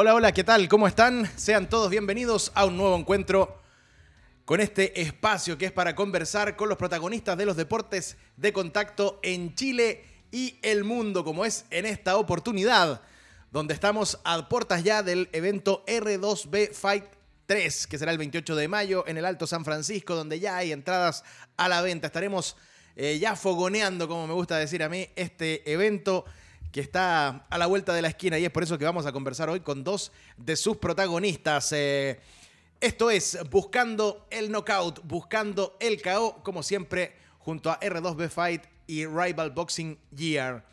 Hola, hola, ¿qué tal? ¿Cómo están? Sean todos bienvenidos a un nuevo encuentro con este espacio que es para conversar con los protagonistas de los deportes de contacto en Chile y el mundo, como es en esta oportunidad, donde estamos a puertas ya del evento R2B Fight 3, que será el 28 de mayo en el Alto San Francisco, donde ya hay entradas a la venta. Estaremos eh, ya fogoneando, como me gusta decir a mí, este evento que está a la vuelta de la esquina y es por eso que vamos a conversar hoy con dos de sus protagonistas. Eh, esto es Buscando el Knockout, Buscando el KO, como siempre, junto a R2B Fight y Rival Boxing Year.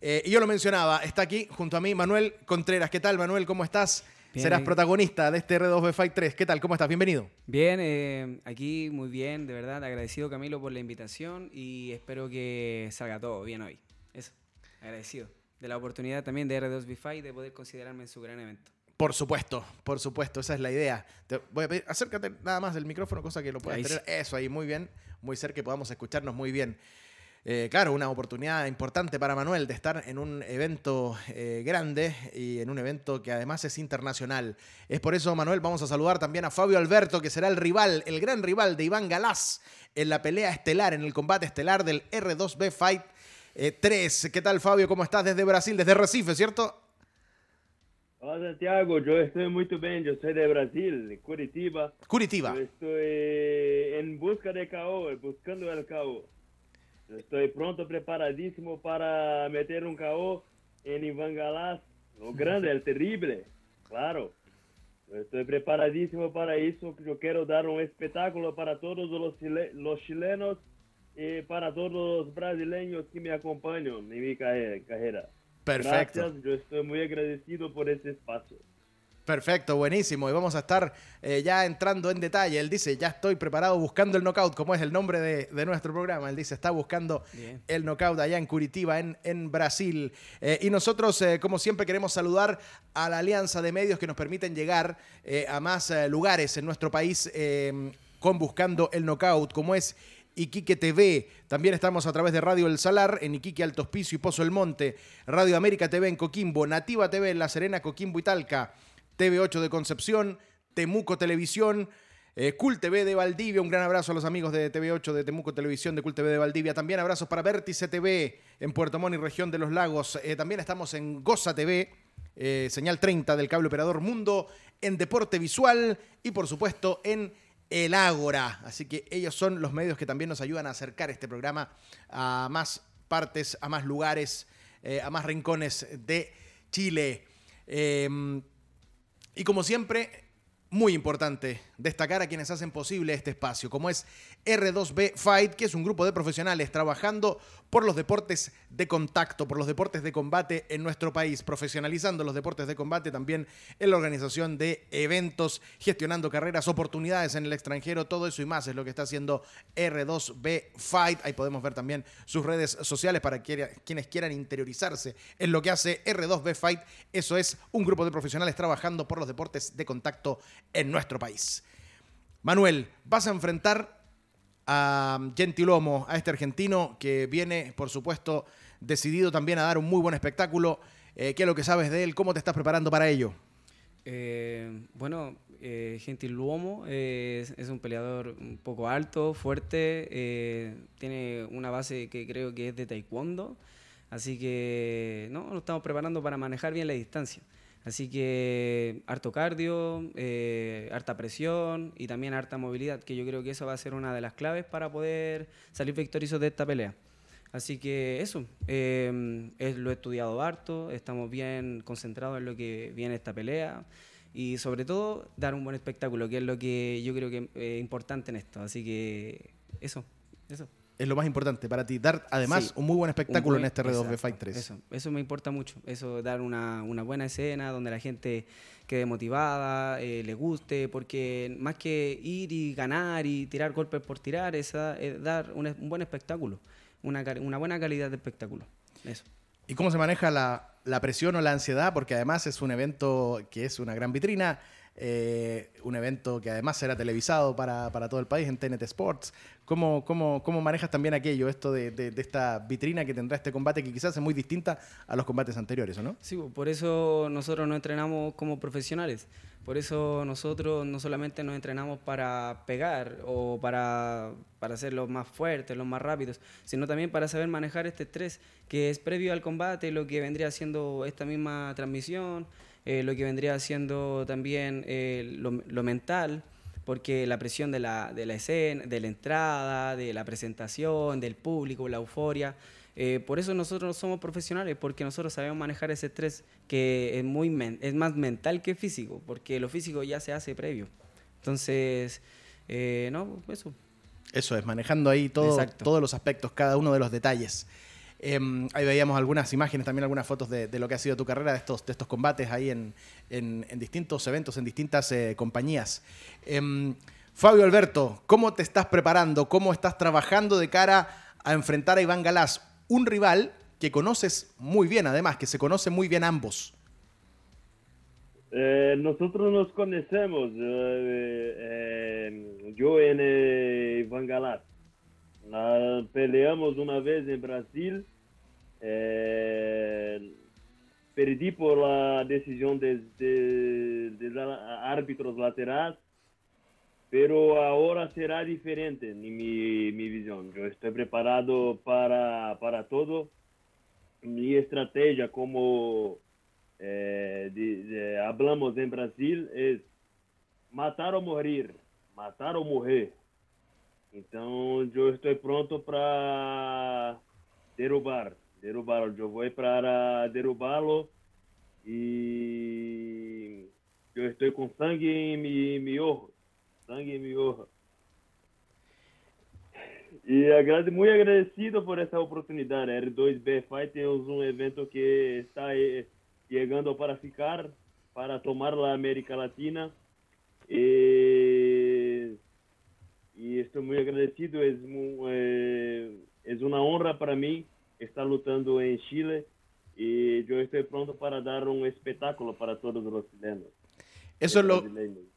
Eh, y yo lo mencionaba, está aquí junto a mí Manuel Contreras. ¿Qué tal, Manuel? ¿Cómo estás? Serás protagonista de este R2B Fight 3. ¿Qué tal? ¿Cómo estás? Bienvenido. Bien, eh, aquí muy bien, de verdad. Agradecido, Camilo, por la invitación y espero que salga todo bien hoy. Eso, agradecido. De la oportunidad también de R2B Fight de poder considerarme en su gran evento. Por supuesto, por supuesto, esa es la idea. Te voy a pedir, acércate nada más del micrófono, cosa que lo puedas tener. Eso ahí, muy bien, muy cerca, que podamos escucharnos muy bien. Eh, claro, una oportunidad importante para Manuel de estar en un evento eh, grande y en un evento que además es internacional. Es por eso, Manuel, vamos a saludar también a Fabio Alberto, que será el rival, el gran rival de Iván Galás en la pelea estelar, en el combate estelar del R2B Fight 3. Eh, ¿Qué tal, Fabio? ¿Cómo estás desde Brasil, desde Recife, cierto? Hola Santiago, yo estoy muy bien, yo soy de Brasil, Curitiba. Curitiba. Yo estoy en busca de KO, buscando el KO. Estoy pronto, preparadísimo para meter un KO en Iván Galás, lo grande, el terrible, claro. Estoy preparadísimo para eso, yo quiero dar un espectáculo para todos los, los chilenos y para todos los brasileños que me acompañan en mi carrera. Perfecto. Gracias, yo estoy muy agradecido por este espacio. Perfecto, buenísimo. Y vamos a estar eh, ya entrando en detalle. Él dice, ya estoy preparado buscando el knockout, como es el nombre de, nuestro programa. Él dice, está buscando el knockout allá en Curitiba, en, en Brasil. Eh, y nosotros, eh, como siempre, queremos saludar a la alianza de medios que nos permiten llegar a más lugares en nuestro país con Buscando el Knockout, como es Iquique TV. También estamos a través de Radio El Salar en Iquique, Alto Hospicio y Pozo El Monte. Radio América TV en Coquimbo. Nativa TV en La Serena, Coquimbo y Talca. TV8 de Concepción. Temuco Televisión. Eh, TV de Valdivia, un gran abrazo a los amigos de TV8 de Temuco Televisión, de Cool TV de Valdivia. También abrazos para Vértice TV en Puerto Montt y región de los lagos. Eh, también estamos en Goza TV, eh, señal 30 del cable operador Mundo, en Deporte Visual y por supuesto en el Ágora. Así que ellos son los medios que también nos ayudan a acercar este programa a más partes, a más lugares, eh, a más rincones de Chile. Em, y como siempre, muy importante destacar a quienes hacen posible este espacio, como es R2B Fight, que es un grupo de profesionales trabajando por los deportes de contacto, por los deportes de combate en nuestro país, profesionalizando los deportes de combate también en la organización de eventos, gestionando carreras, oportunidades en el extranjero, todo eso y más es lo que está haciendo R2B Fight. Ahí podemos ver también sus redes sociales para quienes quieran interiorizarse en lo que hace R2B Fight. Eso es un grupo de profesionales trabajando por los deportes de contacto en nuestro país. Manuel, vas a enfrentar a Gentilomo, a este argentino que viene, por supuesto, decidido también a dar un muy buen espectáculo. Eh, ¿Qué es lo que sabes de él? ¿Cómo te estás preparando para ello? Eh, bueno, eh, Gentiluomo es, un peleador un poco alto, fuerte, eh, tiene una base que creo que es de taekwondo, así que no, nos estamos preparando para manejar bien la distancia. Así que harto cardio, eh, harta presión y también harta movilidad, que yo creo que eso va a ser una de las claves para poder salir victoriosos de esta pelea. Así que eso, eh, lo he estudiado harto, estamos bien concentrados en lo que viene esta pelea y sobre todo dar un buen espectáculo, que es lo que yo creo que es importante en esto. Así que eso, eso es lo más importante para ti. Dar además un muy buen espectáculo en este R2 Fight 3. Eso, eso me importa mucho. Eso, dar una, una buena escena donde la gente quede motivada, eh, le guste, porque más que ir y ganar y tirar golpes por tirar, es, dar un, buen espectáculo, una, una buena calidad de espectáculo. Eso. ¿Y cómo se maneja la, la presión o la ansiedad? Porque además es un evento que es una gran vitrina eh, un evento que además será televisado para, todo el país en TNT Sports. ¿Cómo, cómo, cómo manejas también aquello, esto de, de, esta vitrina que tendrá este combate que quizás es muy distinta a los combates anteriores, ¿o no? Sí, por eso nosotros nos entrenamos como profesionales. Por eso nosotros no solamente nos entrenamos para pegar o para, para ser los más fuertes, los más rápidos, sino también para saber manejar este estrés que es previo al combate, lo que vendría siendo esta misma transmisión, eh, lo que vendría siendo también eh, lo, lo, mental, porque la presión de la, de la escena, de la entrada, de la presentación, del público, la euforia, eh, por eso nosotros somos profesionales, porque nosotros sabemos manejar ese estrés que es, muy es más mental que físico, porque lo físico ya se hace previo. Entonces, no, eso. Eso es, manejando ahí todo, todos los aspectos, cada uno de los detalles. Em, ahí veíamos algunas imágenes, también algunas fotos de, lo que ha sido tu carrera, de estos, de estos combates ahí en, en, distintos eventos, en distintas eh, compañías. Em, Fabio Alberto, ¿cómo te estás preparando? ¿Cómo estás trabajando de cara a enfrentar a Iván Galás? un rival que conoces muy bien, además, que se conoce muy bien ambos. Eh, nosotros nos conocemos, eh, yo en Iván Galás. Peleamos una vez en Brasil, perdí por la decisión de, de, de árbitros laterales pero ahora será diferente en mi, mi visión. Yo estoy preparado para, para todo. Mi estrategia, como eh, hablamos en Brasil, es matar o morir, matar o morrer. Então, eu estou pronto para derrubar, derrubá-lo. Eu vou para derrubá-lo e eu estou com sangue em meu sangue me honra. E agrade, muito agradecido por essa oportunidade. R2B Fight temos um evento que está chegando para ficar, para tomar a América Latina. E, e estou muito agradecido. É, é, é uma honra para mim estar lutando em Chile e eu estou pronto para dar um espetáculo para todos os chilenos. Eso es, lo,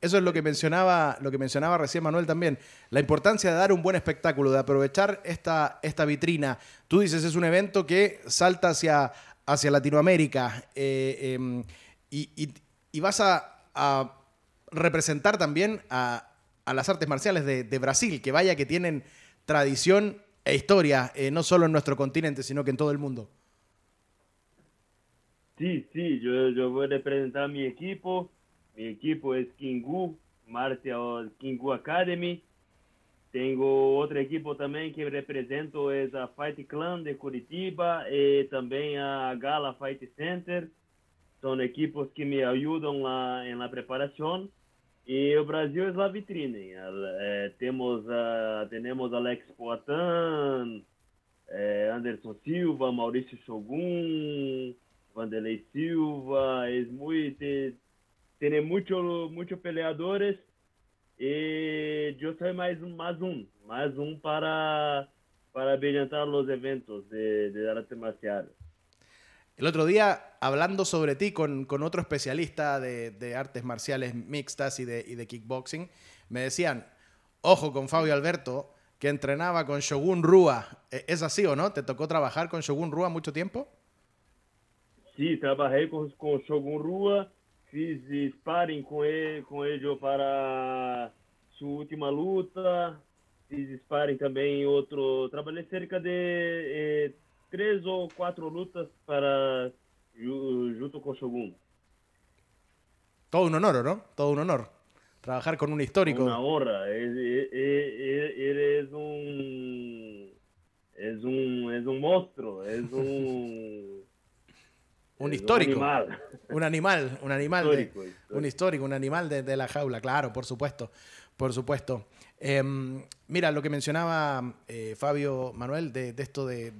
eso es lo que mencionaba, lo que mencionaba recién Manuel también. La importancia de dar un buen espectáculo, de aprovechar esta, esta vitrina. Tú dices, es un evento que salta hacia, hacia Latinoamérica eh, em, y, vas a, representar también a, las artes marciales de, Brasil, que vaya que tienen tradición e historia, eh, no solo en nuestro continente, sino que en todo el mundo. Sí, sí, yo, yo voy a representar a mi equipo mi equipo es Kingu, Martial Kingu Academy. Tengo otro equipo también que represento, es a Fight Clan de Curitiba y también a Gala Fight Center. Son equipos que me ayudan la, en la preparación. Y el Brasil es la vitrina. Eh, tenemos, uh, tenemos Alex Poitin, eh, Anderson Silva, Mauricio Shogun, Vanderlei Silva. Es muy... Te, muitos peleadores e eu sou mais um, mais um, mais um para para brillantar los eventos de, de arte marcial. El otro día, hablando sobre ti con, con otro especialista de, artes marciales mixtas y de, kickboxing, me decían, ojo con Fabio Alberto, que entrenaba con Shogun Rua. ¿E-, ¿Es así o no? ¿Te tocó trabajar con Shogun Rua mucho tiempo? Sí, trabajé con, con Shogun Rua fiz sparring com ele, com ele para sua última luta. Fiz sparring também em outro. Trabalhei cerca de eh, três ou quatro lutas para junto com Shogun. Todo un honor, ¿no? Todo un honor. Trabajar con un histórico. Una honra. Ele é um. É um, é um monstro. É um. Un histórico. Un animal. Un animal. Un histórico, un animal de, la jaula, claro, por supuesto. Por supuesto. Em, mira, lo que mencionaba eh, Fabio Manuel de, esto de,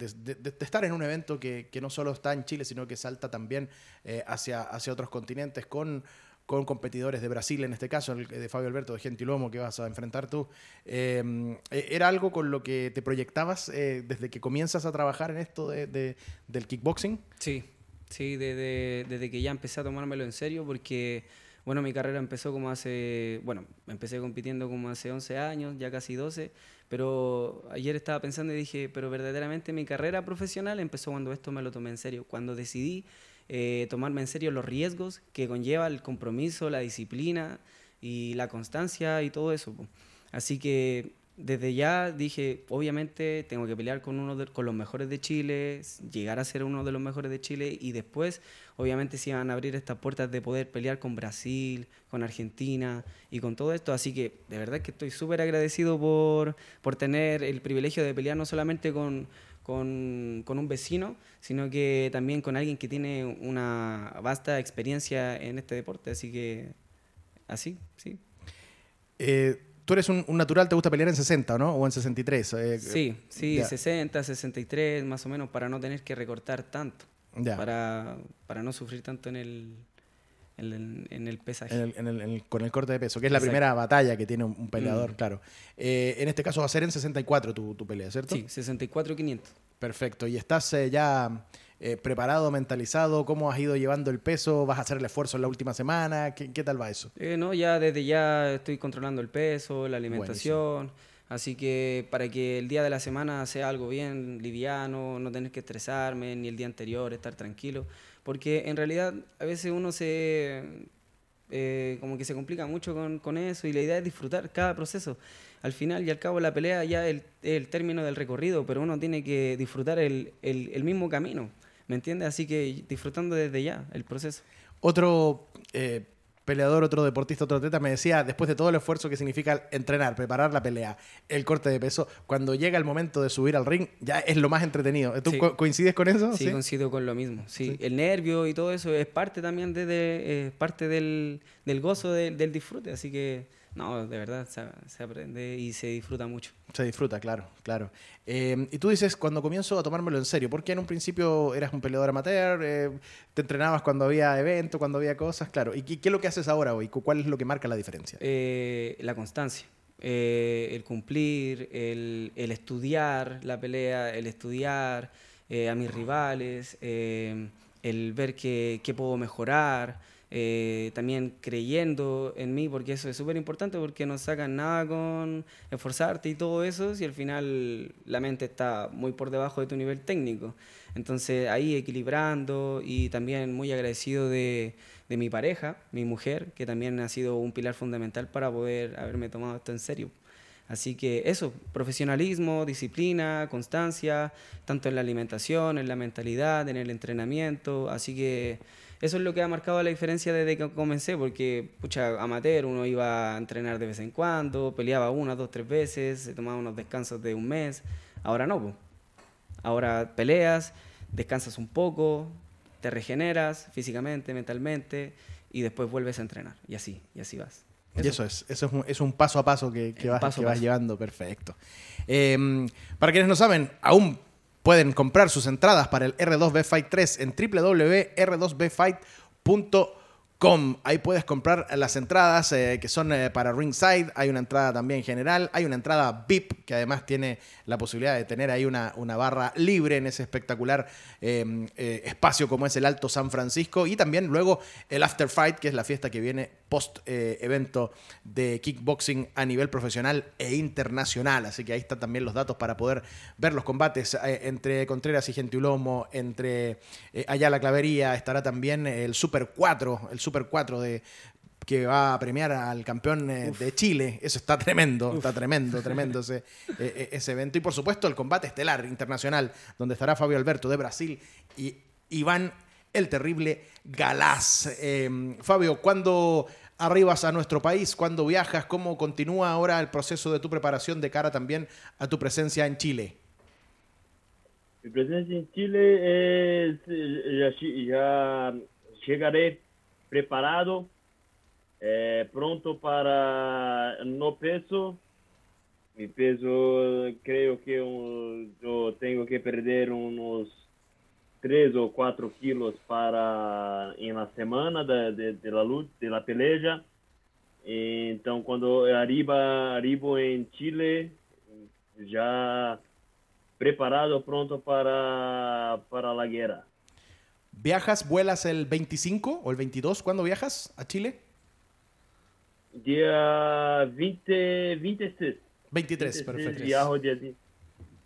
estar en un evento que, no solo está en Chile, sino que salta también eh, hacia, hacia otros continentes con, con competidores de Brasil, en este caso, el de Fabio Alberto de Gentilomo que vas a enfrentar tú. Em, e, ¿Era algo con lo que te proyectabas eh, desde que comienzas a trabajar en esto del kickboxing? Sí, Sí, desde, desde que ya empecé a tomármelo en serio, porque Bueno, mi carrera empezó como hace, bueno, empecé compitiendo como hace 11 años, ya casi 12, pero ayer estaba pensando y dije, pero verdaderamente mi carrera profesional empezó cuando esto me lo tomé en serio, cuando decidí eh, tomarme en serio los riesgos que conlleva el compromiso, la disciplina y la constancia y todo eso. Así que desde ya dije, obviamente tengo que pelear con uno con los mejores de Chile, llegar a ser uno de los mejores de Chile y después, obviamente, se iban a abrir estas puertas de poder pelear con Brasil, con Argentina y con todo esto. Así que de verdad que estoy súper agradecido por, por tener el privilegio de pelear no solamente con, con, con, un vecino, sino que también con alguien que tiene una vasta experiencia en este deporte. Así que, así, sí. Eh, tú eres un, natural, te gusta pelear en 60, ¿no? O en 63. Eh, sí, sí, 60, 63, más o menos, para no tener que recortar tanto. Para, para no sufrir tanto en el, en el, pesaje. con el corte de peso, que es la primera batalla que tiene un, peleador, mm. claro. Eh, en este caso va a ser en 64 tu, tu pelea, ¿cierto? Sí, 64-500. Perfecto. ¿Y estás eh, ya eh, preparado, mentalizado? ¿Cómo has ido llevando el peso? ¿Vas a hacer el esfuerzo en la última semana? ¿Qué, tal va eso? Eh, no, ya desde ya estoy controlando el peso, la alimentación. Así que para que el día de la semana sea algo bien liviano, no tener que estresarme, ni el día anterior, estar tranquilo. Porque en realidad a veces uno se... Eh, como que se complica mucho con, con, eso y la idea es disfrutar cada proceso. Al final y al cabo la pelea ya es el, el, término del recorrido, pero uno tiene que disfrutar el, el, el mismo camino. ¿Me entiendes? Así que disfrutando desde ya el proceso. Otro eh, peleador, otro deportista, otro atleta me decía, después de todo el esfuerzo que significa entrenar, preparar la pelea, el corte de peso, cuando llega el momento de subir al ring, ya es lo más entretenido. ¿Tú coincides con eso? Sí, coincido con lo mismo. Sí. el nervio y todo eso es parte también de, parte del, gozo del disfrute, así que no, de verdad, se, aprende y se disfruta mucho. Se disfruta, claro, claro. Eh, y tú dices, cuando comienzo a tomármelo en serio, ¿por qué en un principio eras un peleador amateur? Eh, ¿Te entrenabas cuando había eventos, cuando había cosas? Claro. ¿Y qué, es lo que haces ahora hoy? ¿Cuál es lo que marca la diferencia? Eh, la constancia. el cumplir, el, estudiar la pelea, el estudiar a mis rivales, el ver qué puedo mejorar. Eh, también creyendo en mí, porque eso es súper importante, porque no sacan nada con esforzarte y todo eso, si al final la mente está muy por debajo de tu nivel técnico. Entonces ahí equilibrando y también muy agradecido de, de mi pareja, mi mujer, que también ha sido un pilar fundamental para poder haberme tomado esto en serio. Así que eso, profesionalismo, disciplina, constancia, tanto en la alimentación, en la mentalidad, en el entrenamiento. Así que eso es lo que ha marcado la diferencia desde que comencé, porque, pucha, amateur, uno iba a entrenar de vez en cuando, peleaba una, dos, tres veces, se tomaba unos descansos de un mes. Ahora no, ahora peleas, descansas un poco, te regeneras físicamente, mentalmente, y después vuelves a entrenar. Y así, y así vas. Y eso es, eso es un, es un paso a paso que, vas, que vas llevando, perfecto. Em, para quienes no saben, aún Pueden comprar sus entradas para el R2B Fight 3 en www.r2bfight.com Ahí puedes comprar las entradas eh, que son eh, para ringside. Hay una entrada también general. Hay una entrada VIP que además tiene la posibilidad de tener ahí una, una barra libre en ese espectacular em, eh, espacio como es el Alto San Francisco. Y también luego el After Fight, que es la fiesta que viene post evento de kickboxing a nivel profesional e internacional. Así que ahí están también los datos para poder ver los combates entre Contreras y Gentilomo, entre Ayala Clavería. Estará también el Super 4, el Super 4 de, que va a premiar al campeón eh, de Chile. Eso está tremendo, está tremendo, tremendo ese, eh, eh, ese evento. Y por supuesto el combate estelar internacional, donde estará Fabio Alberto de Brasil y Iván el Terrible Galás. Fabio, ¿cuándo arribas a nuestro país? ¿Cuándo viajas? ¿Cómo continúa ahora el proceso de tu preparación de cara también a tu presencia en Chile? Mi presencia en Chile es, ya llegaré preparado, eh, pronto para no peso. Mi peso creo que yo tengo que perder unos 3 o 4 kilos para la semana de, de, la luz, de la pelea. Então, quando arriba, arribo en Chile, ya preparado, pronto para, para la guerra. ¿Viajas, vuelas el 25 o el 22? ¿Cuándo viajas a Chile? Dia 20, 26. 23, perfecto. Viajo dia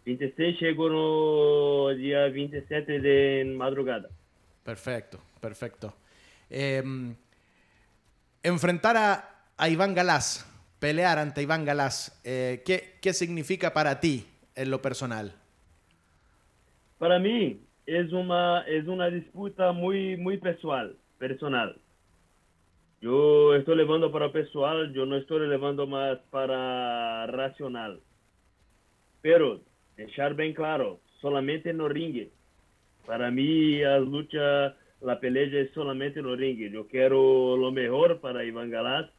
26, chego no dia 27 de madrugada. Perfecto, perfecto. Em, enfrentar a, a, Iván Galás, pelear ante Iván Galás, eh, ¿qué, ¿qué significa para ti en lo personal? Para mí es una, es una disputa muy, muy personal, personal. Yo estoy levando para pessoal, yo no estoy levando más para racional. Pero, dejar bien claro, solamente no ringue. Para mí, la lucha, la pelea es solamente no ringue. Yo quiero lo mejor para Iván Galás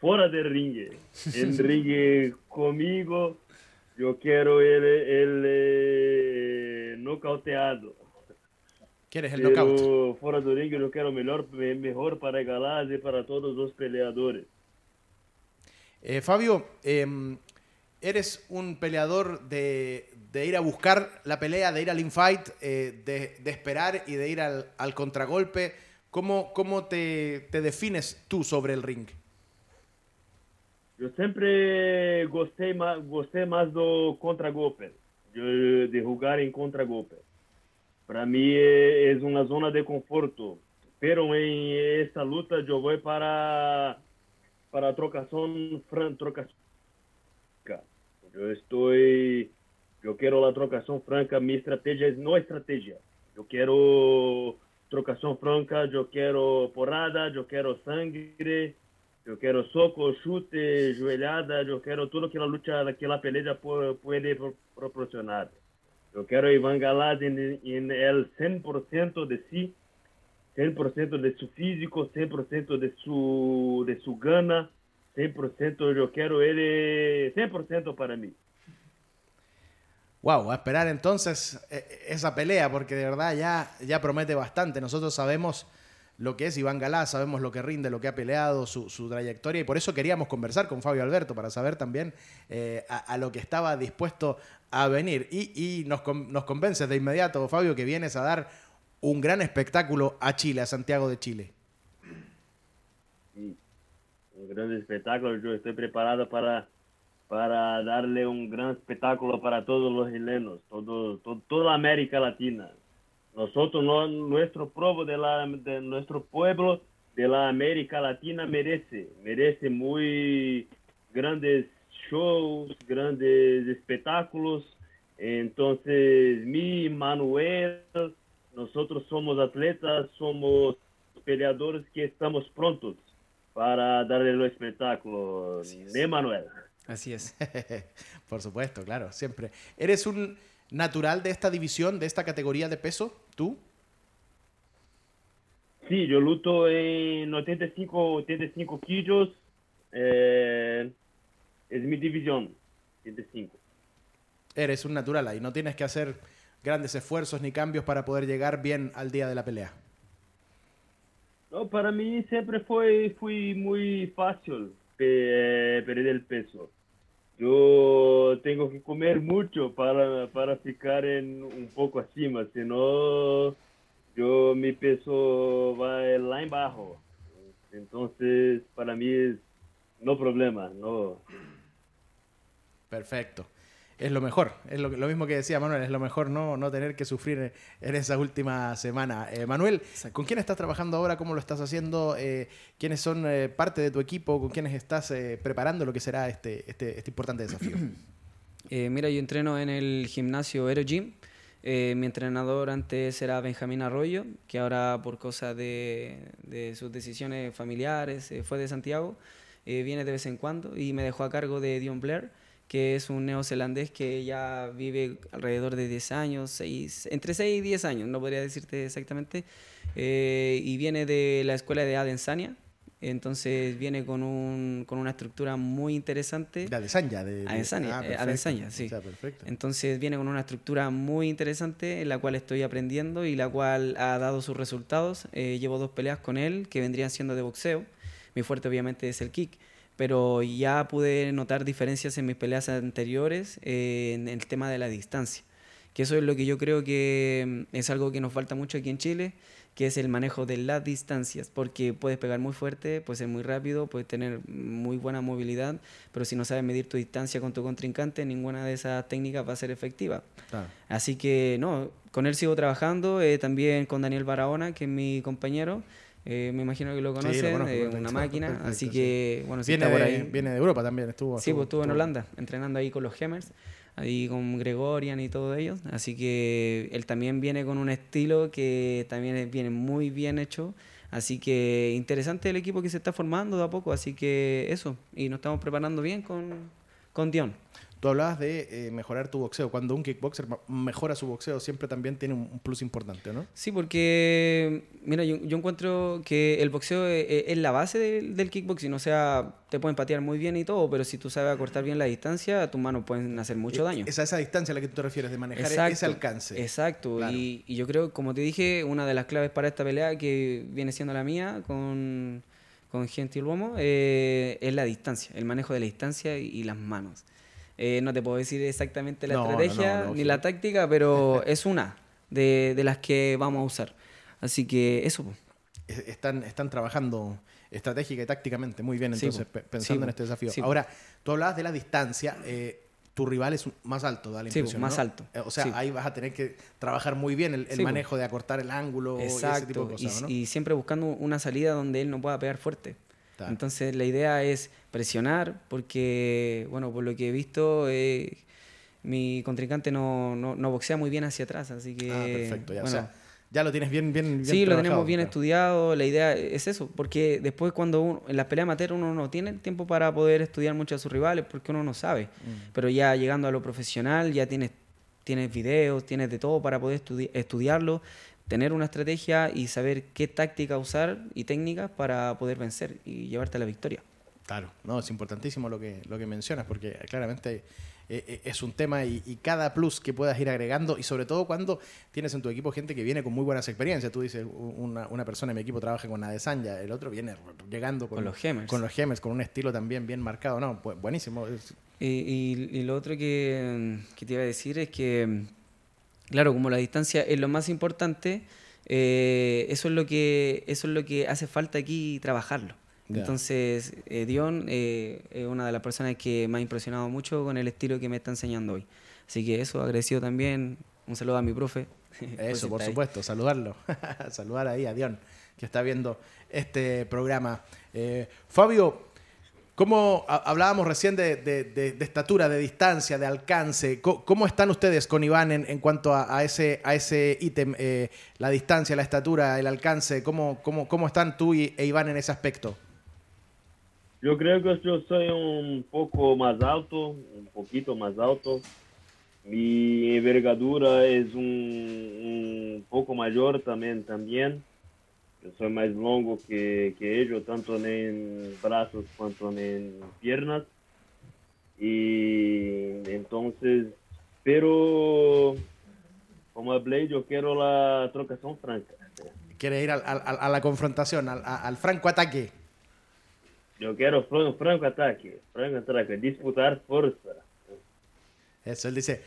fuera del ringue. En ringue conmigo, yo quiero el, el eh, nocauteado. ¿Quieres el knockout? Pero fuera del ring yo quiero mejor, mejor para Galás y para todos los peleadores. Eh, Fabio, eh, eres un peleador de, de, ir a buscar la pelea, de ir al infight, eh, de, de, esperar y de ir al, al contragolpe. ¿Cómo, cómo te, te, defines tú sobre el ring? Yo siempre gosté más, gosté más contragolpe, de jugar en contragolpe. Para mí es una zona de conforto, pero en esta lucha yo voy para para trocación fran, trocación. Yo estoy yo quiero la trocación franca, mi estrategia es no estrategia. Yo quiero trocación franca, yo quiero porrada, yo quiero sangre, yo quiero soco, chute, joelhada, yo quiero todo que la lucha, que la pelea puede proporcionar. Yo quiero Iván Galás en, en el 100% de sí, 100% de su físico, 100% de su, de su gana, 100% yo quiero él 100% para mí. Wow, a esperar entonces esa pelea, porque de verdad ya, ya promete bastante. Nosotros sabemos lo que es Iván Galá, sabemos lo que rinde, lo que ha peleado, su, su, trayectoria, y por eso queríamos conversar con Fabio Alberto, para saber también eh, a, a, lo que estaba dispuesto a venir. Y, y nos, nos convences de inmediato, Fabio, que vienes a dar un gran espectáculo a Chile, a Santiago de Chile. Sí, un gran espectáculo, yo estoy preparado para, para darle un gran espectáculo para todos los chilenos, todo, todo, toda América Latina. Nosotros, no, nuestro pueblo de, la, de nuestro pueblo de la América Latina merece, merece muy grandes shows, grandes espectáculos. Entonces, mi Manuel, nosotros somos atletas, somos peleadores que estamos prontos para darle el espectáculo. De Manuel. Así es. Por supuesto, claro, siempre. ¿Eres un natural de esta división, de esta categoría de peso, tú? Sí, yo luto en 85, 85 kilos. Eh, es mi división, 85. Eres un natural ahí, no tienes que hacer grandes esfuerzos ni cambios para poder llegar bien al día de la pelea. No, para mí siempre fue, muy fácil eh, perder el peso. Yo tengo que comer mucho para, para ficar en un poco acima, si no, yo mi peso va lá embaixo. Entonces, para mí es no problema, no. Perfecto. Es lo mejor, es lo, lo, mismo que decía Manuel, es lo mejor no, no tener que sufrir en esa última semana. Eh, Manuel. ¿con quién estás trabajando ahora? ¿Cómo lo estás haciendo? Eh, ¿Quiénes son eh, parte de tu equipo? ¿Con quiénes estás eh, preparando lo que será este, este, este importante desafío? Eh, mira, yo entreno en el gimnasio Aerogym. mi entrenador antes era Benjamín Arroyo, que ahora por causa de, de sus decisiones familiares fue de Santiago. viene de vez en cuando y me dejó a cargo de Dion Blair que es un neozelandés que ya vive alrededor de 10 años, 6, entre 6 y 10 años, no podría decirte exactamente, eh, y viene de la escuela de Adensania, entonces viene con, un, con una estructura muy interesante. De Adesanya. De, de... Adesanya, ah, Adesanya, sí. O sea, perfecto. Entonces viene con una estructura muy interesante en la cual estoy aprendiendo y la cual ha dado sus resultados. Eh, llevo dos peleas con él que vendrían siendo de boxeo. Mi fuerte obviamente es el kick pero ya pude notar diferencias en mis peleas anteriores eh, en el tema de la distancia. Que eso es lo que yo creo que mm, es algo que nos falta mucho aquí en Chile, que es el manejo de las distancias, porque puedes pegar muy fuerte, puedes ser muy rápido, puedes tener muy buena movilidad, pero si no sabes medir tu distancia con tu contrincante, ninguna de esas técnicas va a ser efectiva. Así que no, con él sigo trabajando, eh, también con Daniel Barahona, que es mi compañero. Eh, me imagino que lo conocen, eh, una máquina, así que bueno, viene, por ahí. viene de Europa también, estuvo. Sí, pues estuvo en Holanda, entrenando ahí con los Gemers ahí con Gregorian y todos ellos. Así que él también viene con un estilo que también viene muy bien hecho. Así que interesante el equipo que se está formando de a poco. Así que eso, y nos estamos preparando bien con, con Dion. Tú hablabas de eh, mejorar tu boxeo. Cuando un kickboxer mejora su boxeo, siempre también tiene un, plus importante, ¿no? Sí, porque, mira, yo, encuentro que el boxeo e, e, es, la base del, kickboxing. O sea, te pueden patear muy bien y todo, pero si tú sabes acortar bien la distancia, tus manos pueden hacer mucho e, daño. Es a esa distancia a la que tú te refieres, de manejar ese alcance. Exacto. Y, y yo creo, como te dije, una de las claves para esta pelea, que viene siendo la mía, con con Gentil Lomo, eh, es la distancia, el manejo de la distancia y las manos. Eh, no te puedo decir exactamente la estrategia ni la táctica, pero es una de, las que vamos a usar. Así que eso. Están, están trabajando estratégica y tácticamente muy bien, entonces, pensando en este desafío. Ahora, tú hablabas de la distancia. Eh, tu rival es más alto, da la impresión. más alto. Eh, o sea, ahí vas a tener que trabajar muy bien el, manejo de acortar el ángulo y ese tipo de cosas. y siempre buscando una salida donde él no pueda pegar fuerte. Entonces la idea es presionar porque, bueno, por lo que he visto, eh, mi contrincante no, no, boxea muy bien hacia atrás, así que... Ah, perfecto, ya. o sea, ya lo tienes bien, bien, bien Sí, lo tenemos bien estudiado, la idea es eso, porque después cuando uno, en la pelea amateur uno no tiene tiempo para poder estudiar mucho a sus rivales porque uno no sabe, mm. pero ya llegando a lo profesional ya tienes, tienes videos, tienes de todo para poder estudiarlo, tener una estrategia y saber qué táctica usar y técnicas para poder vencer y llevarte a la victoria. Claro, no, es importantísimo lo que, lo que mencionas, porque claramente eh, eh, es un tema y, cada plus que puedas ir agregando, y sobre todo cuando tienes en tu equipo gente que viene con muy buenas experiencias. Tú dices, una, una persona en mi equipo trabaja con Adesanya, el otro viene llegando con, los gemers. Con los con un estilo también bien marcado. No, buenísimo. Y, y, lo otro que, que te iba a decir es que Claro, como la distancia es lo más importante, eh, eso, es lo que, eso es lo que hace falta aquí trabajarlo. Entonces, eh, Dion eh, es una de las personas que me ha impresionado mucho con el estilo que me está enseñando hoy. Así que eso, agradecido también. Un saludo a mi profe. Eso, por supuesto, saludarlo. Saludar ahí a Dion, que está viendo este programa. Fabio, ¿Cómo hablábamos recién de, estatura, de distancia, de alcance? ¿Cómo, están ustedes con Iván en, cuanto a, ese a ese ítem, eh, la distancia, la estatura, el alcance? ¿Cómo, cómo, cómo están tú y, e Iván en ese aspecto? Yo creo que yo soy un poco más alto, un poquito más alto. Mi envergadura es un, poco mayor también. también yo soy más longo que, que ellos, tanto en brazos cuanto en piernas. Y entonces, pero como hablé, yo quiero la trocación franca. ¿Quiere ir al, al, a la confrontación, al, al, franco ataque? Yo quiero franco ataque, franco ataque, disputar fuerza. Eso, él dice,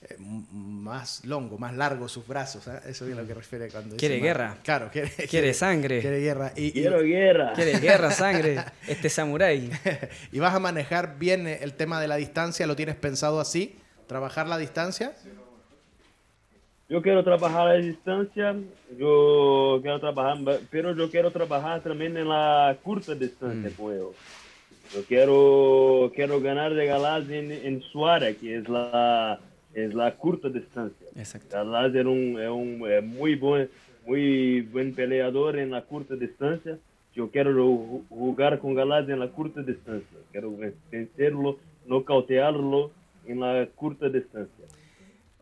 eh, más longo, más largo sus brazos. ¿eh? Eso es lo que refiere cuando Quiere guerra. Claro, quiere, quiere, sangre. Quiere guerra. Y, Quiero guerra. Quiere guerra, sangre. Este samurái. ¿Y vas a manejar bien el tema de la distancia? ¿Lo tienes pensado así? ¿Trabajar la distancia? Yo quiero trabajar la distancia, yo quiero trabajar, pero yo quiero trabajar también en la corta distancia mm. Yo quiero, quiero ganar de Galaz en, en Suárez, que es la es la corta distancia. Exacto. Galaz era un, es un muy buen, muy buen peleador en la corta distancia. Yo quiero jugar con Galaz en la corta distancia. Quiero vencerlo, nocautearlo en la corta distancia.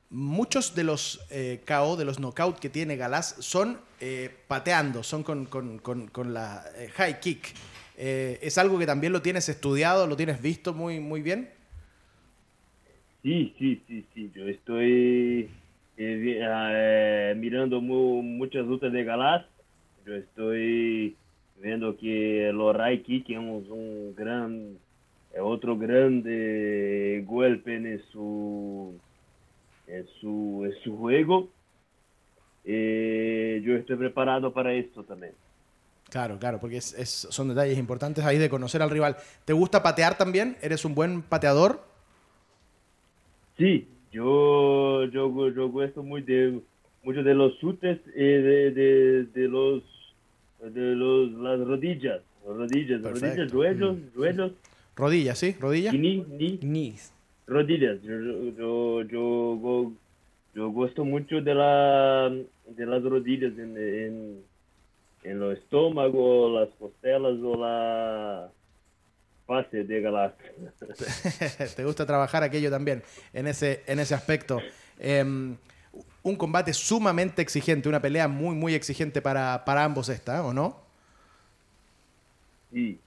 Muchos de los eh, KO, de los knockouts que tiene Galaz, son eh, pateando, son con, con, con, la eh, high kick. Eh, ¿Es algo que también lo tienes estudiado, lo tienes visto muy, muy bien? Sí, sí, sí, sí. Yo estoy eh, mirando muchas lutas de Galás. Yo estoy viendo que Lorai que es un gran, otro grande golpe en su, en su, en su juego. Eh, yo estoy preparado para esto también. Claro, claro, porque es, son detalles importantes ahí de conocer al rival. ¿Te gusta patear también? ¿Eres un buen pateador? Sí, yo, yo, yo gusto muy de, mucho de los chutes y de, de, de los de los, las rodillas, rodillas, rodillas, duelos, duelos. Rodillas, ¿sí? ¿Rodillas? Ni, ni. Rodillas. Yo, yo, yo, yo, gusto mucho de, la, de las rodillas en, en, en el estómago, las costelas o la fase de galaxia. Te gusta trabajar aquello también, en ese, en ese aspecto. Em, un combate sumamente exigente, una pelea muy, muy exigente para, para ambos esta, ¿o no? Sí.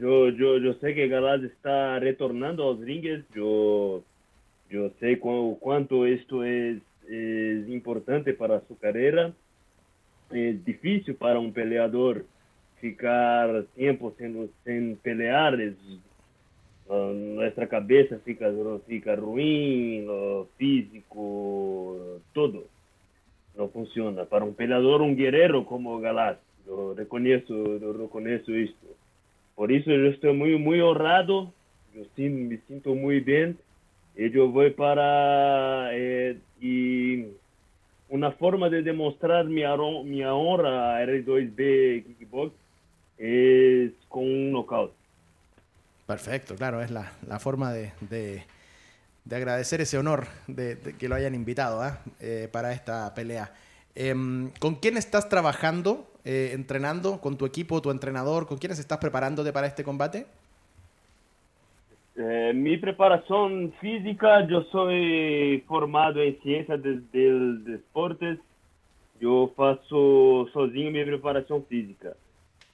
Yo, yo, yo sé que Galaz está retornando a los ringes. Yo, yo sé cuánto esto es, es importante para su carrera. Es difícil para un peleador ficar tiempo sin, sin pelear. Es nuestra cabeza fica, fica ruim, lo físico, todo. No funciona. Para un peleador, un guerrero como Galás, yo reconozco, yo reconozco esto. Por eso yo estoy muy, muy honrado, yo me siento muy bien y yo voy para... Eh, y una forma de demostrar mi, mi honra a R2B Kickbox es con un knockout. Perfecto, claro, es la, forma de, de, agradecer ese honor de, que lo hayan invitado ¿ah? eh, para esta pelea. Em, ¿Con quién estás trabajando, eh, entrenando? ¿Con tu equipo, tu entrenador? ¿Con quiénes estás preparándote para este combate? Eh, mi preparación física, yo soy formado en ciencias de, deportes. Yo faço sozinho mi preparación física.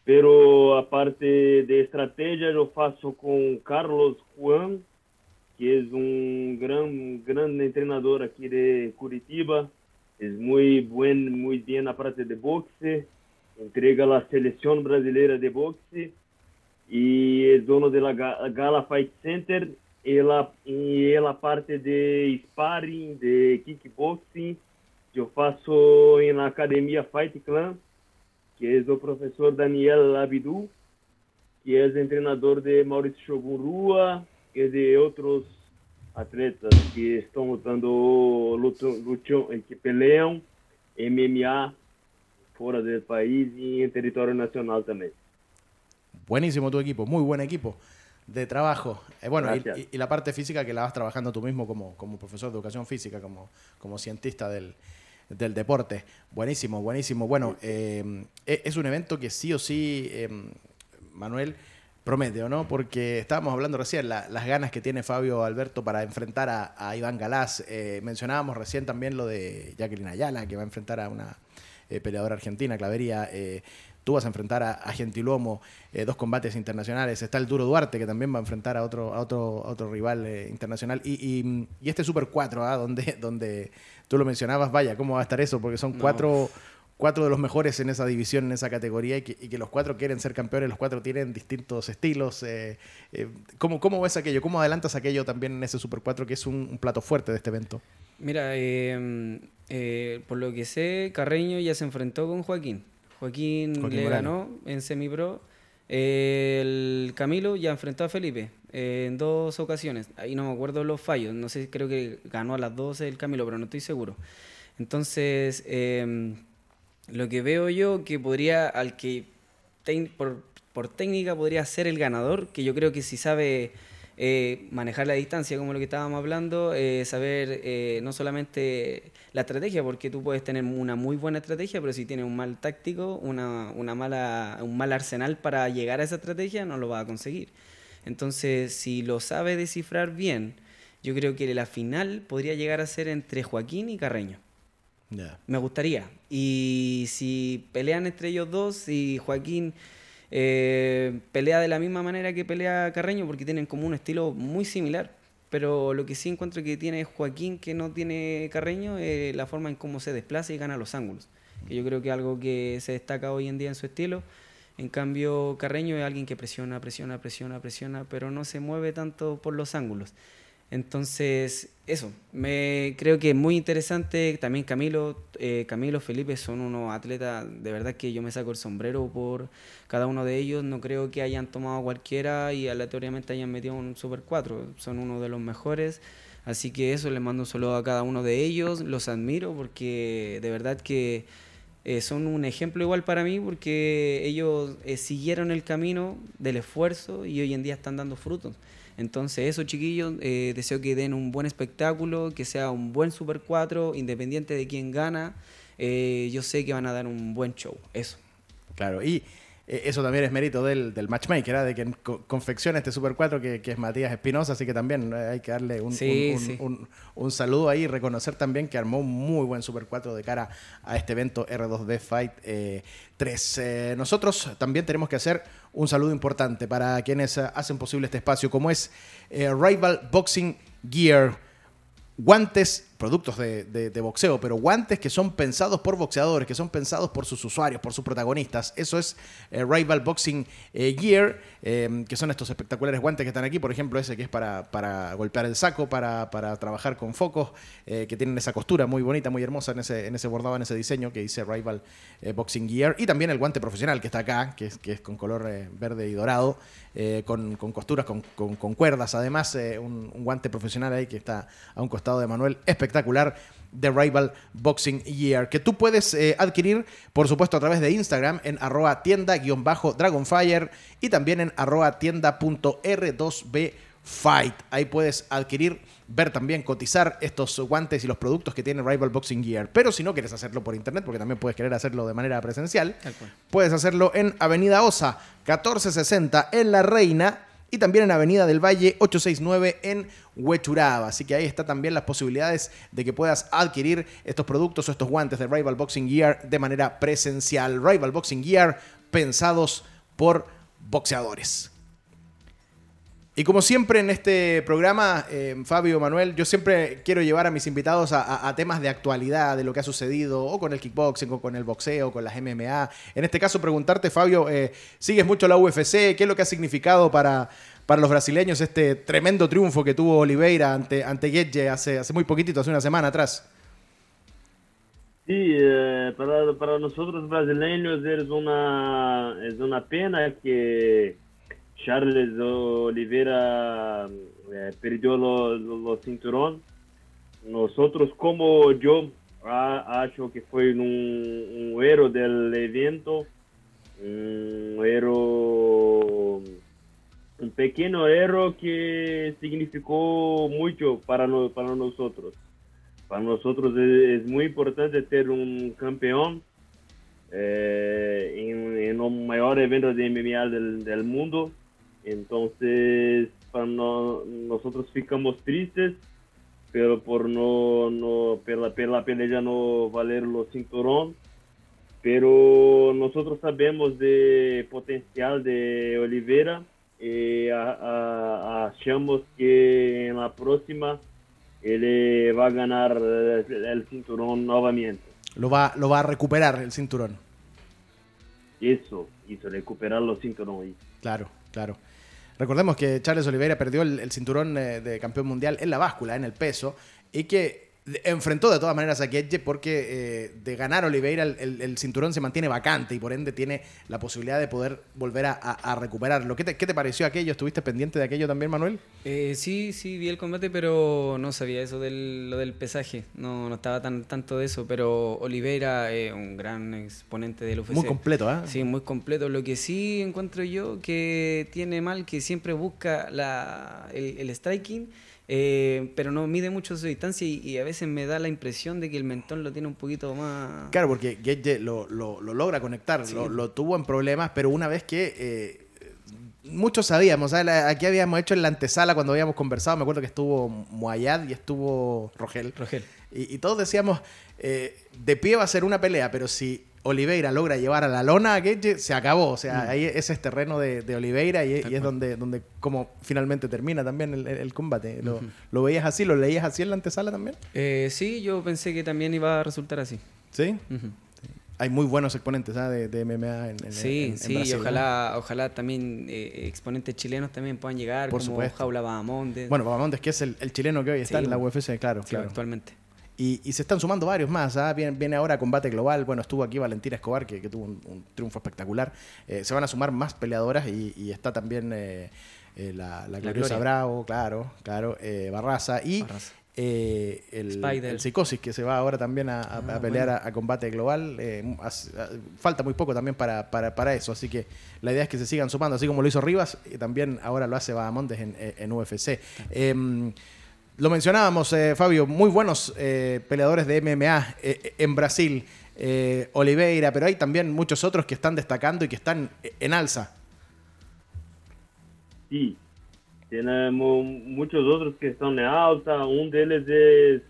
Pero aparte de estrategia, yo faço con Carlos Juan, que es un gran, gran entrenador aquí de Curitiba. Es muy buen, muy bien aparte de boxe. Entrega la selección brasileña de boxe y es dono de la Gala Fight Center y la, y la parte de sparring, de kickboxing. Yo faço en la Academia Fight Clan que es el profesor Daniel Abidou, que es entrenador de Mauricio Shogun y de otros atletas que están lutando, lutam, eh, que pelean MMA fuera del país y en territorio nacional también. Buenísimo tu equipo, muy buen equipo de trabajo. Eh, bueno, y, la parte física que la vas trabajando tú mismo como, como profesor de educación física, como, como cientista del, del deporte. Buenísimo, buenísimo. Bueno, eh, e, es un evento que sí o sí, eh, Manuel, promete, ¿o no? Porque estábamos hablando recién, las ganas que tiene Fabio Alberto para enfrentar a, Iván Galás. Eh, mencionábamos recién también lo de Jacqueline Ayala, que va a enfrentar a una peleadora argentina, Clavería. Tú vas a enfrentar a, a Gentiluomo, dos combates internacionales. Está el Duro Duarte, que también va a enfrentar a otro, a otro, otro rival internacional. Y, este Super 4, ¿ah? donde, donde tú lo mencionabas, vaya, ¿cómo va a estar eso? Porque son cuatro, cuatro de los mejores en esa división, en esa categoría, y que, los cuatro quieren ser campeones, los cuatro tienen distintos estilos. Eh, eh, ¿cómo, ¿cómo, ves aquello? ¿Cómo adelantas aquello también en ese Super 4, que es un, plato fuerte de este evento? Mira, eh, por lo que sé, Carreño ya se enfrentó con Joaquín. Joaquín, le ganó en semipro. el Camilo ya enfrentó a Felipe en dos ocasiones. Ahí no me acuerdo los fallos. No sé, creo que ganó a las 12 el Camilo, pero no estoy seguro. Entonces, em, lo que veo yo que podría, al que por, por, técnica podría ser el ganador, que yo creo que si sabe eh, manejar la distancia, como lo que estábamos hablando, eh, saber eh, no solamente la estrategia, porque tú puedes tener una muy buena estrategia, pero si tienes un mal táctico, una, una mala, un mal arsenal para llegar a esa estrategia, no lo vas a conseguir. Entonces, si lo sabe descifrar bien, yo creo que la final podría llegar a ser entre Joaquín y Carreño. Me gustaría. Y si pelean entre ellos dos, y Joaquín eh, pelea de la misma manera que pelea Carreño, porque tienen como un estilo muy similar. Pero lo que sí encuentro que tiene Joaquín que no tiene Carreño es la forma en cómo se desplaza y gana los ángulos. Que yo creo que es algo que se destaca hoy en día en su estilo. En cambio, Carreño es alguien que presiona, presiona, presiona, presiona, pero no se mueve tanto por los ángulos. Entonces, eso, me creo que es muy interesante. También Camilo, eh, Camilo, Felipe son unos atletas, de verdad que yo me saco el sombrero por cada uno de ellos. No creo que hayan tomado cualquiera y aleatoriamente hayan metido un Super 4. Son uno de los mejores. Así que eso, les mando un saludo a cada uno de ellos. Los admiro porque de verdad que eh, son un ejemplo igual para mí porque ellos eh, siguieron el camino del esfuerzo y hoy en día están dando frutos. Entonces, eso, chiquillos, eh, deseo que den un buen espectáculo, que sea un buen Super 4, independiente de quién gana. Eh, yo sé que van a dar un buen show. Eso. Claro, y eh, eso también es mérito del, del matchmaker, ¿eh? de que confecciona este Super 4 que, que es Matías Espinosa, así que también eh, hay que darle un, Sí, un- sí. un- un saludo ahí y reconocer también que armó un muy buen Super 4 de cara a este evento R2D Fight eh, 3. Eh, nosotros también tenemos que hacer un saludo importante para quienes hacen posible este espacio, como es Rival Boxing Gear guantes, productos de, boxeo, pero guantes que son pensados por boxeadores, que son pensados por sus usuarios, por sus protagonistas. Eso es eh, Rival Boxing eh, Gear, eh, que son estos espectaculares guantes que están aquí, por ejemplo, ese que es para, para golpear el saco, para, para trabajar con focos, eh, que tienen esa costura muy bonita, muy hermosa en ese, en ese bordado, en ese diseño que dice Rival Boxing Gear. Y también el guante profesional que está acá, que es, que es con color verde y dorado, con, con costuras, con, con- cuerdas. Además, un, un guante profesional ahí que está a un costado de Manuel, espectacular, de Rival Boxing Year, que tú puedes eh, adquirir, por supuesto, a través de Instagram en arroba tienda-dragonfire y también en arroba tienda.r2b Fight. Ahí puedes adquirir, ver también, cotizar estos guantes y los productos que tiene Rival Boxing Gear. Pero si no quieres hacerlo por internet, porque también puedes querer hacerlo de manera presencial, puedes hacerlo en Avenida Osa 1460 en La Reina y también en Avenida del Valle 869 en Huechuraba. Así que ahí está también las posibilidades de que puedas adquirir estos productos o estos guantes de Rival Boxing Gear de manera presencial. Rival Boxing Gear pensados por boxeadores. Y como siempre en este programa, eh, Fabio, Manuel, yo siempre quiero llevar a mis invitados a, temas de actualidad, de lo que ha sucedido, o con el kickboxing, o con el boxeo, con las MMA. En este caso, preguntarte, Fabio, eh, ¿sigues mucho la UFC? ¿Qué es lo que ha significado para, para los brasileños este tremendo triunfo que tuvo Oliveira ante, ante hace, hace muy poquitito, hace una semana atrás? Sí, eh, para, para nosotros brasileños es una, es una pena que Charles Oliveira eh, perdió los los cinturón. Nosotros, como yo, acho que fue un, un héroe del evento, un héroe, un pequeño héroe que significó mucho para, para nosotros. Para nosotros es, muy importante tener un campeón eh, en, en un mayor evento de MMA del, del mundo. Entonces, nosotros ficamos tristes, pero por no, no pela, pela pelea no valer los cinturón. Pero nosotros sabemos de potencial de Oliveira y a- a- achamos que en la próxima él va a ganar el, el cinturón nuevamente. Lo va, lo va a recuperar el cinturón. Eso, hizo recuperar los cinturones. Claro, claro. Recordemos que Charles Oliveira perdió el, el cinturón eh, de campeón mundial en la báscula, en el peso, y que enfrentó de todas maneras a Getge porque eh, de ganar Oliveira el, el- el cinturón se mantiene vacante y por ende tiene la posibilidad de poder volver a, a- a recuperarlo. ¿Qué te, qué te pareció aquello? ¿Estuviste pendiente de aquello también, Manuel? Eh, sí, sí, vi el combate, pero no sabía eso del, lo del pesaje. No, no estaba tan tanto de eso, pero Oliveira es un gran exponente del UFC. Muy completo, ¿ah? Sí, muy completo. Lo que sí encuentro yo que tiene mal que siempre busca la, el, el striking, eh, pero no mide mucho su distancia y, y a veces me da la impresión de que el mentón lo tiene un poquito más... Claro, porque Getge lo, lo- lo logra conectar, Sí. lo, lo tuvo en problemas, pero una vez que eh, muchos sabíamos, aquí habíamos hecho en la antesala cuando habíamos conversado, me acuerdo que estuvo Moayad y estuvo Rogel. Rogel. Y, y todos decíamos, eh, de pie va a ser una pelea, pero si Oliveira logra llevar a la lona a Getge, se acabó. O sea, ahí ese es terreno de, de Oliveira y, y es donde, donde como finalmente termina también el, el- el combate. ¿Lo, ¿Lo veías así? ¿Lo leías así en la antesala también? Eh, sí, yo pensé que también iba a resultar así. Sí. Hay muy buenos exponentes ¿ah? de, MMA en, Sí, sí, y ojalá, ojalá también eh, exponentes chilenos también puedan llegar, Por como supuesto. Jaula Bahamonde. Bueno, Bahamonde, que es el, chileno que hoy está Sí. en la UFC, claro, Sí, claro. actualmente. Y, y se están sumando varios más. ¿ah? Viene, viene ahora Combate Global. Bueno, estuvo aquí Valentina Escobar, que, que tuvo un, un triunfo espectacular. Eh, se van a sumar más peleadoras y, y está también eh, eh, la, la gloriosa Gloria. Bravo, claro, claro, eh, Barraza y Barraza. el, el Psicosis, que se va ahora también a, a- Ah, a pelear bueno. a, a Combate Global. A- falta muy poco también para, para, para eso, así que la idea es que se sigan sumando, así como lo hizo Rivas, y también ahora lo hace Bahamondes en, en UFC. Lo mencionábamos, eh, Fabio, muy buenos eh, peleadores de MMA eh, en Brasil. eh, Oliveira, pero hay también muchos otros que están destacando y que están en alza. Sí, tenemos muchos otros que están en alta. Un de ellos es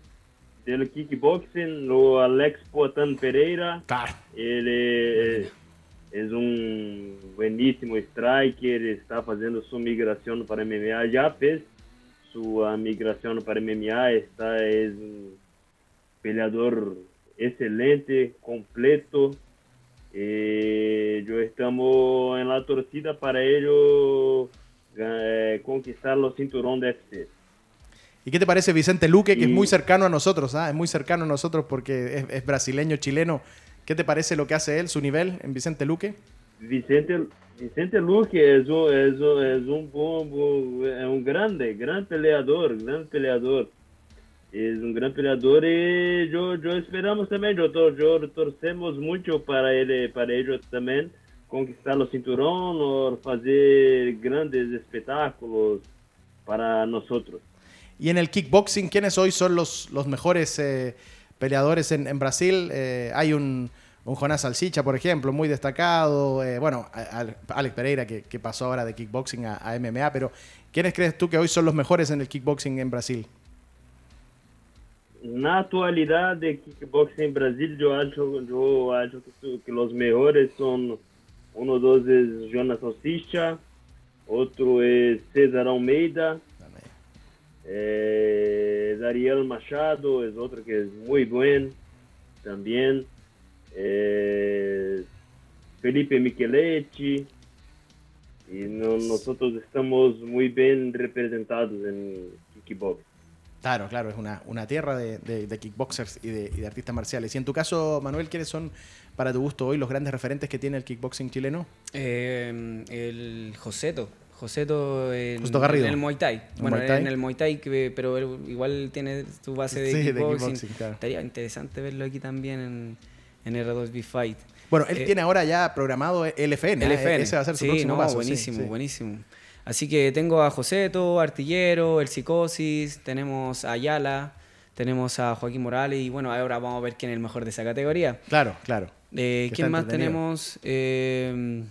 del kickboxing, lo Alex Potan Pereira. Claro. Él es, es un buenísimo striker, está haciendo su migración para MMA, ya fez su migración para MMA, está, es un peleador excelente, completo. Eh, yo estamos en la torcida para ello eh, conquistar los cinturón de FC. ¿Y qué te parece Vicente Luque, que es muy cercano a nosotros? ah? Es muy cercano a nosotros porque es, es brasileño, chileno. ¿Qué te parece lo que hace él, su nivel en Vicente Luque? Vicente, Vicente Luque es un, es un, un, bom- bom- es un grande, gran peleador, gran peleador. Es un gran peleador y yo, esperamos también, yo, tor- yo torcemos mucho para él, para ellos también conquistar los cinturón o hacer grandes espectáculos para nosotros. Y en el kickboxing, ¿quiénes hoy son los, los mejores eh, peleadores en, en Brasil? Eh, hay un, un Jonás Salsicha, por ejemplo, muy destacado. eh, bueno, a- a- Alex Pereira, que, que pasó ahora de kickboxing a, a MMA. Pero, ¿quiénes crees tú que hoy son los mejores en el kickboxing en Brasil? Na atualidade de kickboxing em Brasil, eu acho, que, su- que os melhores são um dos é Jonas Salsicha, outro é César Almeida, é Dariel Machado, é outro que é muito bom também, é Felipe Micheletti, e no, nós estamos muito bem representados em kickboxing. Claro, claro, es una, una tierra de, de- de kickboxers y de, y de artistas marciales. Y en tu caso, Manuel, ¿quiénes son, para tu gusto, hoy los grandes referentes que tiene el kickboxing chileno? Eh, el Joseto. Joseto en, en el Muay Thai. ¿En Bueno, Muay Thai? en el Muay Thai, pero igual tiene su base de Sí, de kickboxing. kickboxing, claro. Estaría interesante verlo aquí también en, en R2B Fight. Bueno, él Eh, tiene ahora ya programado LFN. ¿eh? LFN. Ese va a ser su sí, próximo no, paso. buenísimo, sí. buenísimo. Así que tengo a Joseto, Artillero, El Psicosis, tenemos a Ayala, tenemos a Joaquín Morales y bueno, ahora vamos a ver quién es el mejor de esa categoría. Claro, claro. Eh, ¿Quién más tenemos? Eh,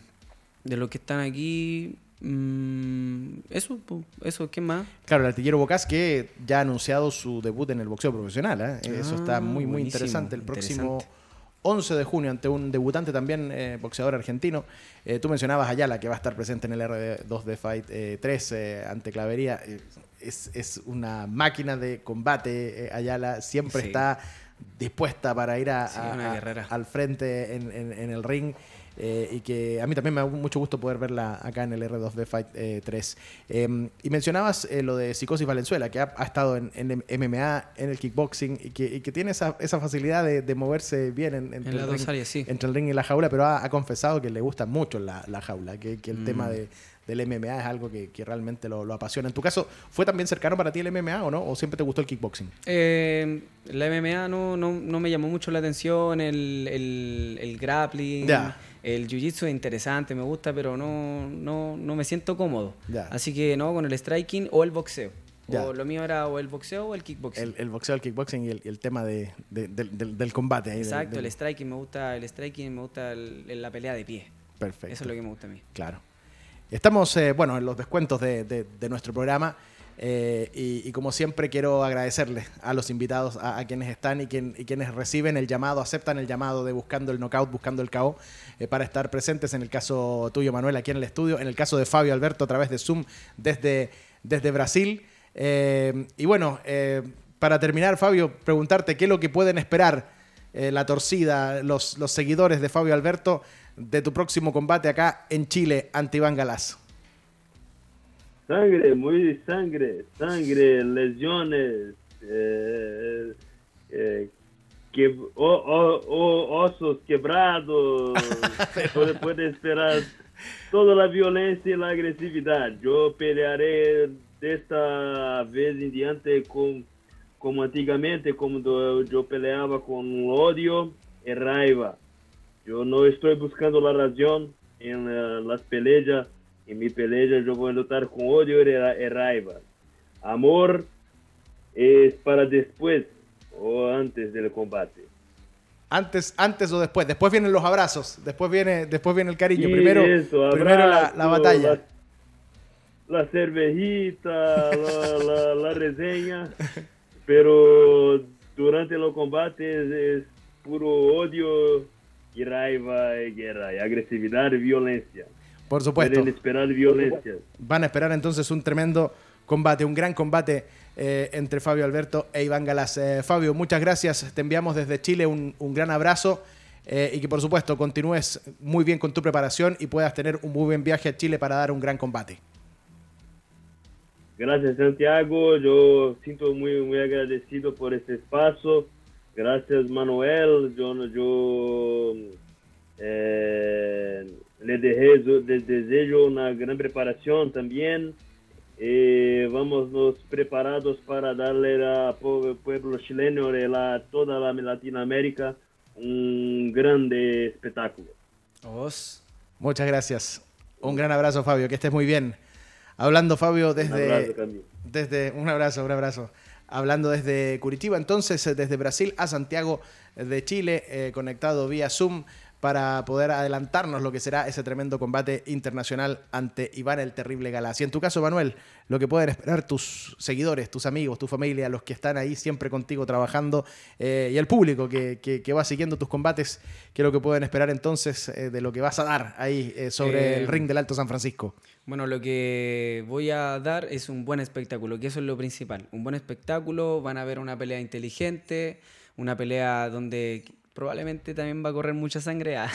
de los que están aquí. mm, eso, eso, ¿quién más? Claro, el artillero Bocas que ya ha anunciado su debut en el boxeo profesional. ¿eh? Eso está Ah, muy, muy buenísimo, interesante. El próximo interesante. 11 de junio ante un debutante también, eh, boxeador argentino. Eh, tú mencionabas a Ayala, que va a estar presente en el R2 de Fight eh, 3 eh, ante Clavería. Eh, es, es una máquina de combate, Ayala. Siempre Sí. está dispuesta para ir a- Sí, a- una a- guerrera. al frente en, en- en el ring. Eh, y que a mí también me da mucho gusto poder verla acá en el R2B Fight eh, 3. Eh, y mencionabas eh, lo de Psicosis Valenzuela, que ha, ha estado en, en MMA, en el kickboxing, y que, y que tiene esa, esa facilidad de, de moverse bien en, entre, En el ring, áreas, sí. entre el ring y la jaula, pero ha, ha confesado que le gusta mucho la, la jaula, que, que el Mm. tema de, del MMA es algo que, que realmente lo, lo apasiona. En tu caso, ¿fue también cercano para ti el MMA o no? ¿O siempre te gustó el kickboxing? Eh, la MMA no, no, no me llamó mucho la atención, el, el, el grappling, Ya. El jiu-jitsu es interesante, me gusta, pero no, no, no me siento cómodo. Ya. Así que no, con el striking o el boxeo. Ya. O lo mío era o el boxeo o el kickboxing. El, el boxeo, el kickboxing y el, el tema de, de- del- del, del combate. ahí, Exacto, del- el striking me gusta, el striking me gusta la pelea de pie. Perfecto. Eso es lo que me gusta a mí. Claro. Estamos, eh, bueno, en los descuentos de, de- de nuestro programa eh, y, como siempre quiero agradecerles a los invitados, a, quienes están y, quien- y quienes reciben el llamado, aceptan el llamado de buscando el knockout, buscando el KO, eh, para estar presentes en el caso tuyo, Manuel, aquí en el estudio, en el caso de Fabio Alberto a través de Zoom desde, desde Brasil. Eh, y bueno, para terminar, Fabio, preguntarte qué es lo que pueden esperar la torcida, los, los seguidores de Fabio Alberto de tu próximo combate acá en Chile ante Iván Galás? Sangre, muy sangre, sangre, lesiones, eh, eh, que, o, o, o, osos quebrados, puede, puede, esperar toda la violencia y la agresividad. Yo pelearé de esta vez en diante con, como antiguamente, como yo peleaba con odio y raiva. Yo no estoy buscando la razón en uh, las peleas. En mi pelea yo voy a luchar con odio y raiva. Amor es para después o antes del combate. Antes, antes o después. Después vienen los abrazos. Después viene, después viene el cariño. primero, eso, primero la, la, batalla. La, la cervejita, la, la, la, reseña. Pero durante los combates es puro odio y raiva y guerra y agresividad y violencia. Por supuesto. Pueden esperar violencia. Van a esperar entonces un tremendo combate, un gran combate eh, entre Fabio Alberto e Iván Galás. Eh, Fabio, muchas gracias. Te enviamos desde Chile un, un gran abrazo eh, y que por supuesto continúes muy bien con tu preparación y puedas tener un muy buen viaje a Chile para dar un gran combate. Gracias Santiago, yo siento muy, muy agradecido por este espacio. Gracias Manuel, yo, yo eh, le dejé, les deseo una gran preparación también. Eh, vamos nos preparados para darle al pueblo chileno y a toda la Latinoamérica un grande espectáculo. Os. Muchas gracias. Un gran abrazo, Fabio. Que estés muy bien. Hablando, Fabio, desde. Un desde, un abrazo, un abrazo. Hablando desde Curitiba, entonces, desde Brasil a Santiago de Chile, eh, conectado vía Zoom para poder adelantarnos lo que será ese tremendo combate internacional ante Iván el Terrible Galás. Y en tu caso, Manuel, lo que pueden esperar tus seguidores, tus amigos, tu familia, los que están ahí siempre contigo trabajando eh, y el público que, que, que, va siguiendo tus combates, ¿qué es lo que pueden esperar entonces eh, de lo que vas a dar ahí eh, sobre el ring del Alto San Francisco? Bueno, lo que voy a dar es un buen espectáculo, que eso es lo principal. Un buen espectáculo, van a ver una pelea inteligente, una pelea donde probablemente también va a correr mucha sangre.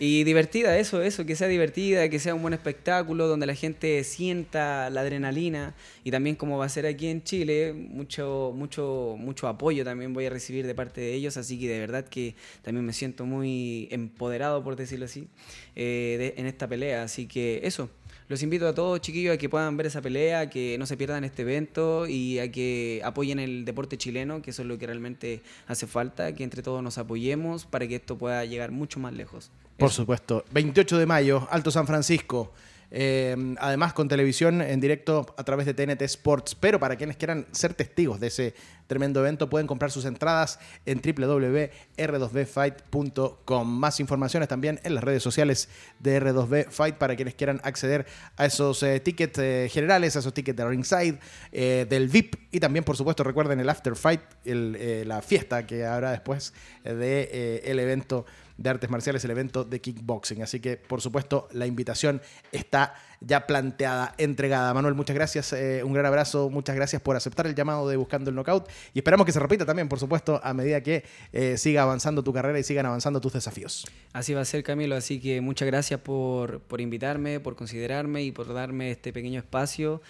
Y divertida, eso, eso, que sea divertida, que sea un buen espectáculo, donde la gente sienta la adrenalina. Y también como va a ser aquí en Chile, mucho, mucho, mucho apoyo también voy a recibir de parte de ellos. Así que de verdad que también me siento muy empoderado, por decirlo así, eh, en esta pelea. Así que eso. Los invito a todos, chiquillos, a que puedan ver esa pelea, que no se pierdan este evento y a que apoyen el deporte chileno, que eso es lo que realmente hace falta, que entre todos nos apoyemos para que esto pueda llegar mucho más lejos. Por eso. supuesto. 28 de mayo, Alto San Francisco. Eh, además con televisión en directo a través de TNT Sports. Pero para quienes quieran ser testigos de ese tremendo evento, pueden comprar sus entradas en www.r2bfight.com. Más informaciones también en las redes sociales de R2B Fight para quienes quieran acceder a esos eh, tickets eh, generales, a esos tickets de ringside, eh, del VIP y también, por supuesto, recuerden el after fight, la fiesta que habrá después del de, el evento de artes marciales, el evento de kickboxing. Así que, por supuesto, la invitación está ya planteada, entregada. Manuel, muchas gracias, eh, un gran abrazo, muchas gracias por aceptar el llamado de Buscando el Knockout y esperamos que se repita también, por supuesto, a medida que eh, siga avanzando tu carrera y sigan avanzando tus desafíos. Así va a ser, Camilo, así que muchas gracias por, por invitarme, por considerarme y por darme este pequeño espacio,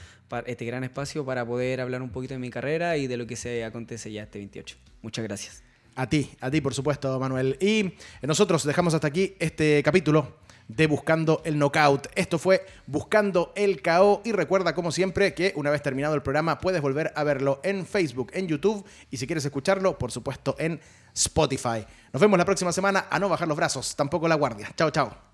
este gran espacio para poder hablar un poquito de mi carrera y de lo que se acontece ya este 28. Muchas gracias. A ti, a ti, por supuesto, Manuel. Y nosotros dejamos hasta aquí este capítulo de Buscando el Knockout. Esto fue Buscando el KO y recuerda como siempre que una vez terminado el programa puedes volver a verlo en Facebook, en YouTube y si quieres escucharlo, por supuesto, en Spotify. Nos vemos la próxima semana a no bajar los brazos, tampoco la guardia. Chao, chao.